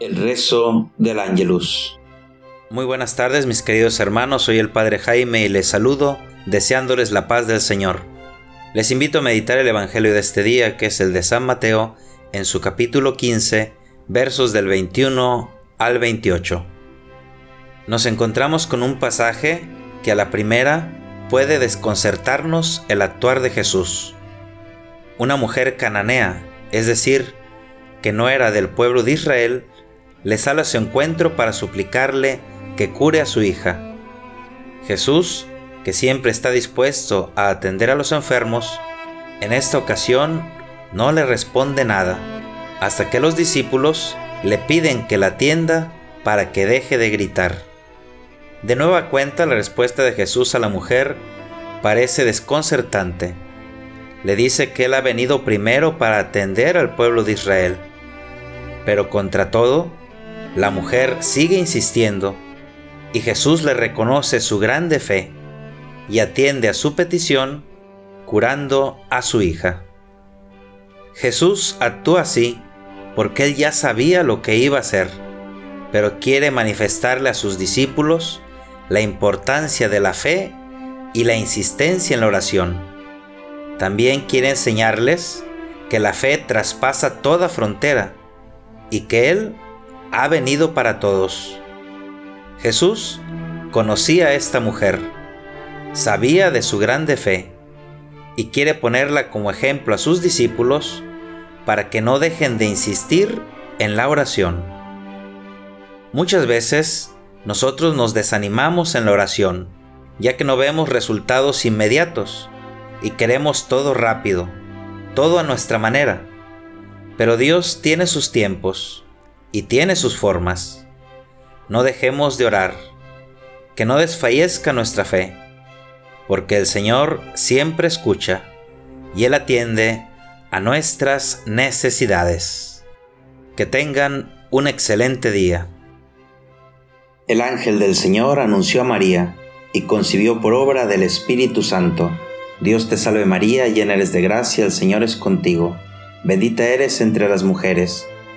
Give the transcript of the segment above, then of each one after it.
El rezo del Ángelus. Muy buenas tardes mis queridos hermanos, soy el Padre Jaime y les saludo deseándoles la paz del Señor. Les invito a meditar el Evangelio de este día, que es el de San Mateo, en su capítulo 15, versos del 21 al 28. Nos encontramos con un pasaje que a la primera puede desconcertarnos el actuar de Jesús. Una mujer cananea, es decir, que no era del pueblo de Israel, le sale a su encuentro para suplicarle que cure a su hija. Jesús, que siempre está dispuesto a atender a los enfermos, en esta ocasión no le responde nada, hasta que los discípulos le piden que la atienda para que deje de gritar. De nueva cuenta la respuesta de Jesús a la mujer parece desconcertante. Le dice que él ha venido primero para atender al pueblo de Israel. Pero contra todo, la mujer sigue insistiendo y Jesús le reconoce su grande fe y atiende a su petición curando a su hija. Jesús actúa así porque él ya sabía lo que iba a hacer, pero quiere manifestarle a sus discípulos la importancia de la fe y la insistencia en la oración. También quiere enseñarles que la fe traspasa toda frontera y que Él ha venido para todos. Jesús conocía a esta mujer, sabía de su grande fe y quiere ponerla como ejemplo a sus discípulos para que no dejen de insistir en la oración. Muchas veces nosotros nos desanimamos en la oración, ya que no vemos resultados inmediatos y queremos todo rápido, todo a nuestra manera. Pero Dios tiene sus tiempos y tiene sus formas. No dejemos de orar, que no desfallezca nuestra fe, porque el Señor siempre escucha y Él atiende a nuestras necesidades. Que tengan un excelente día. El ángel del Señor anunció a María y concibió por obra del Espíritu Santo. Dios te salve María, llena eres de gracia, el Señor es contigo. Bendita eres entre las mujeres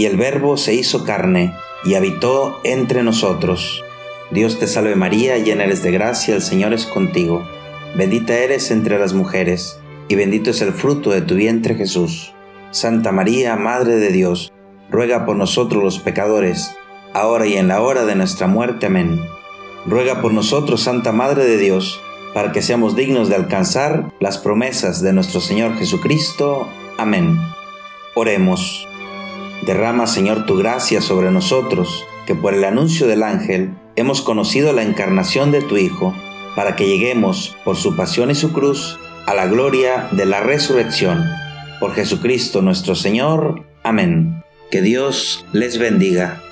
Y el Verbo se hizo carne y habitó entre nosotros. Dios te salve María, llena eres de gracia, el Señor es contigo. Bendita eres entre las mujeres, y bendito es el fruto de tu vientre Jesús. Santa María, Madre de Dios, ruega por nosotros los pecadores, ahora y en la hora de nuestra muerte. Amén. Ruega por nosotros, Santa Madre de Dios, para que seamos dignos de alcanzar las promesas de nuestro Señor Jesucristo. Amén. Oremos. Derrama, Señor, tu gracia sobre nosotros, que por el anuncio del ángel hemos conocido la encarnación de tu Hijo, para que lleguemos, por su pasión y su cruz, a la gloria de la resurrección. Por Jesucristo nuestro Señor. Amén. Que Dios les bendiga.